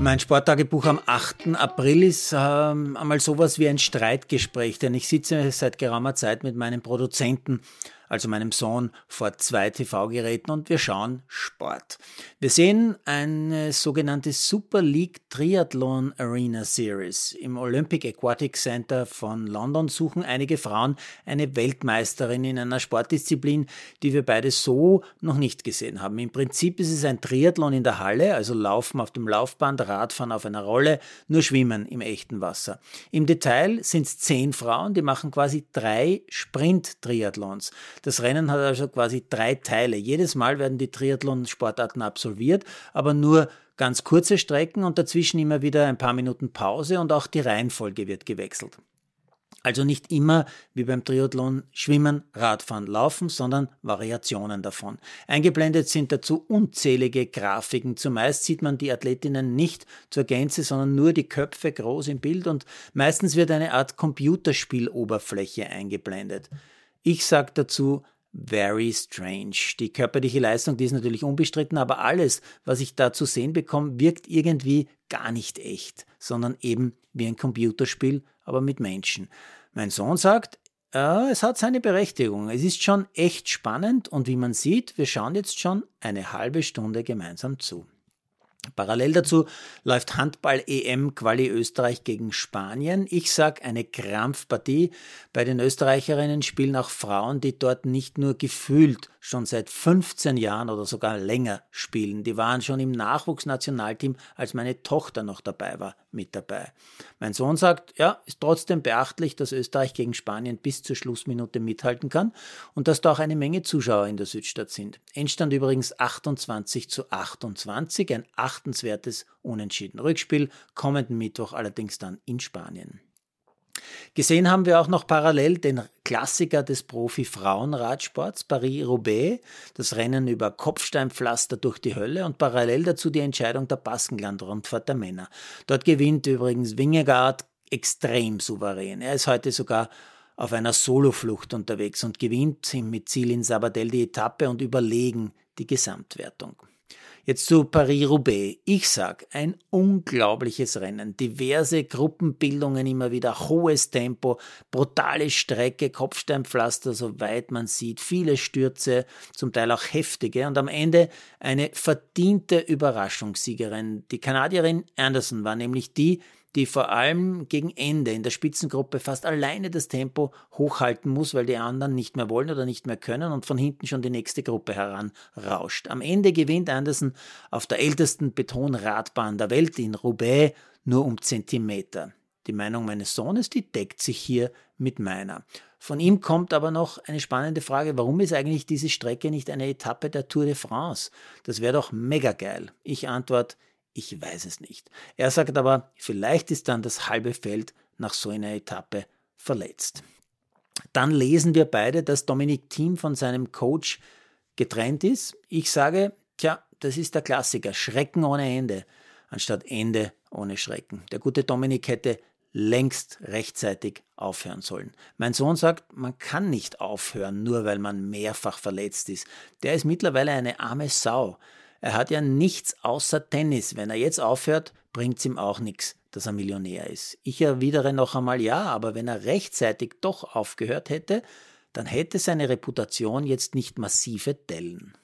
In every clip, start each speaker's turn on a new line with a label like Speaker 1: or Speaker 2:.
Speaker 1: Mein Sporttagebuch am 8. April ist ähm, einmal sowas wie ein Streitgespräch, denn ich sitze seit geraumer Zeit mit meinem Produzenten also meinem Sohn, vor zwei TV-Geräten und wir schauen Sport. Wir sehen eine sogenannte Super League Triathlon Arena Series. Im Olympic Aquatic Center von London suchen einige Frauen eine Weltmeisterin in einer Sportdisziplin, die wir beide so noch nicht gesehen haben. Im Prinzip ist es ein Triathlon in der Halle, also Laufen auf dem Laufband, Radfahren auf einer Rolle, nur Schwimmen im echten Wasser. Im Detail sind es zehn Frauen, die machen quasi drei Sprint-Triathlons. Das Rennen hat also quasi drei Teile. Jedes Mal werden die Triathlon-Sportarten absolviert, aber nur ganz kurze Strecken und dazwischen immer wieder ein paar Minuten Pause und auch die Reihenfolge wird gewechselt. Also nicht immer wie beim Triathlon Schwimmen, Radfahren, Laufen, sondern Variationen davon. Eingeblendet sind dazu unzählige Grafiken. Zumeist sieht man die Athletinnen nicht zur Gänze, sondern nur die Köpfe groß im Bild und meistens wird eine Art Computerspieloberfläche eingeblendet. Ich sage dazu very strange. Die körperliche Leistung, die ist natürlich unbestritten, aber alles, was ich da zu sehen bekomme, wirkt irgendwie gar nicht echt, sondern eben wie ein Computerspiel, aber mit Menschen. Mein Sohn sagt, äh, es hat seine Berechtigung. Es ist schon echt spannend und wie man sieht, wir schauen jetzt schon eine halbe Stunde gemeinsam zu. Parallel dazu läuft Handball-EM-Quali Österreich gegen Spanien. Ich sag eine Krampfpartie. Bei den Österreicherinnen spielen auch Frauen, die dort nicht nur gefühlt schon seit 15 Jahren oder sogar länger spielen. Die waren schon im Nachwuchsnationalteam, als meine Tochter noch dabei war, mit dabei. Mein Sohn sagt, ja, ist trotzdem beachtlich, dass Österreich gegen Spanien bis zur Schlussminute mithalten kann und dass da auch eine Menge Zuschauer in der Südstadt sind. Endstand übrigens 28 zu 28, ein achtenswertes Unentschieden. Rückspiel kommenden Mittwoch allerdings dann in Spanien. Gesehen haben wir auch noch parallel den Klassiker des Profi-Frauenradsports, Paris-Roubaix, das Rennen über Kopfsteinpflaster durch die Hölle und parallel dazu die Entscheidung der Baskenland-Rundfahrt der Männer. Dort gewinnt übrigens Wingegaard extrem souverän. Er ist heute sogar auf einer Soloflucht unterwegs und gewinnt mit Ziel in Sabadell die Etappe und überlegen die Gesamtwertung. Jetzt zu Paris-Roubaix. Ich sag, ein unglaubliches Rennen. Diverse Gruppenbildungen immer wieder, hohes Tempo, brutale Strecke, Kopfsteinpflaster, soweit man sieht, viele Stürze, zum Teil auch heftige und am Ende eine verdiente Überraschungssiegerin. Die Kanadierin Anderson war nämlich die, die vor allem gegen Ende in der Spitzengruppe fast alleine das Tempo hochhalten muss, weil die anderen nicht mehr wollen oder nicht mehr können und von hinten schon die nächste Gruppe heranrauscht. Am Ende gewinnt Anderson auf der ältesten Betonradbahn der Welt in Roubaix nur um Zentimeter. Die Meinung meines Sohnes, die deckt sich hier mit meiner. Von ihm kommt aber noch eine spannende Frage, warum ist eigentlich diese Strecke nicht eine Etappe der Tour de France? Das wäre doch mega geil. Ich antworte, ich weiß es nicht. Er sagt aber, vielleicht ist dann das halbe Feld nach so einer Etappe verletzt. Dann lesen wir beide, dass Dominik Thiem von seinem Coach getrennt ist. Ich sage, tja, das ist der Klassiker. Schrecken ohne Ende, anstatt Ende ohne Schrecken. Der gute Dominik hätte längst rechtzeitig aufhören sollen. Mein Sohn sagt, man kann nicht aufhören, nur weil man mehrfach verletzt ist. Der ist mittlerweile eine arme Sau. Er hat ja nichts außer Tennis. Wenn er jetzt aufhört, bringt's ihm auch nichts, dass er Millionär ist. Ich erwidere noch einmal ja, aber wenn er rechtzeitig doch aufgehört hätte, dann hätte seine Reputation jetzt nicht massive Dellen.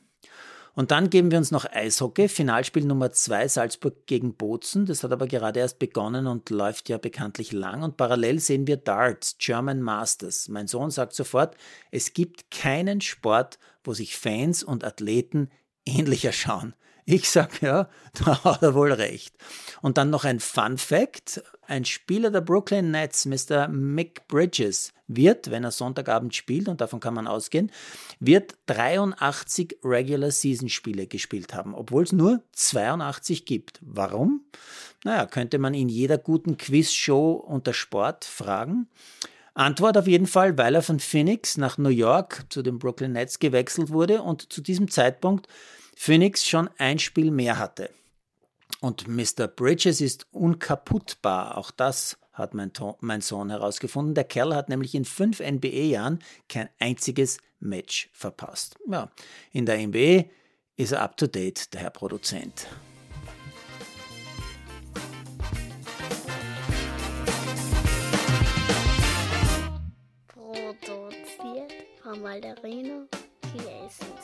Speaker 1: Und dann geben wir uns noch Eishockey, Finalspiel Nummer 2 Salzburg gegen Bozen. Das hat aber gerade erst begonnen und läuft ja bekanntlich lang. Und parallel sehen wir Darts, German Masters. Mein Sohn sagt sofort, es gibt keinen Sport, wo sich Fans und Athleten ähnlicher schauen. Ich sag ja, da hat er wohl recht. Und dann noch ein Fun Fact. Ein Spieler der Brooklyn Nets, Mr. Mick Bridges, wird, wenn er Sonntagabend spielt, und davon kann man ausgehen, wird 83 Regular Season Spiele gespielt haben, obwohl es nur 82 gibt. Warum? Naja, könnte man in jeder guten Quizshow unter Sport fragen. Antwort auf jeden Fall, weil er von Phoenix nach New York zu den Brooklyn Nets gewechselt wurde und zu diesem Zeitpunkt Phoenix schon ein Spiel mehr hatte. Und Mr. Bridges ist unkaputtbar. Auch das hat mein, mein Sohn herausgefunden. Der Kerl hat nämlich in fünf NBA-Jahren kein einziges Match verpasst. Ja, in der NBA ist er up to date, der Herr Produzent.
Speaker 2: ballerina que es.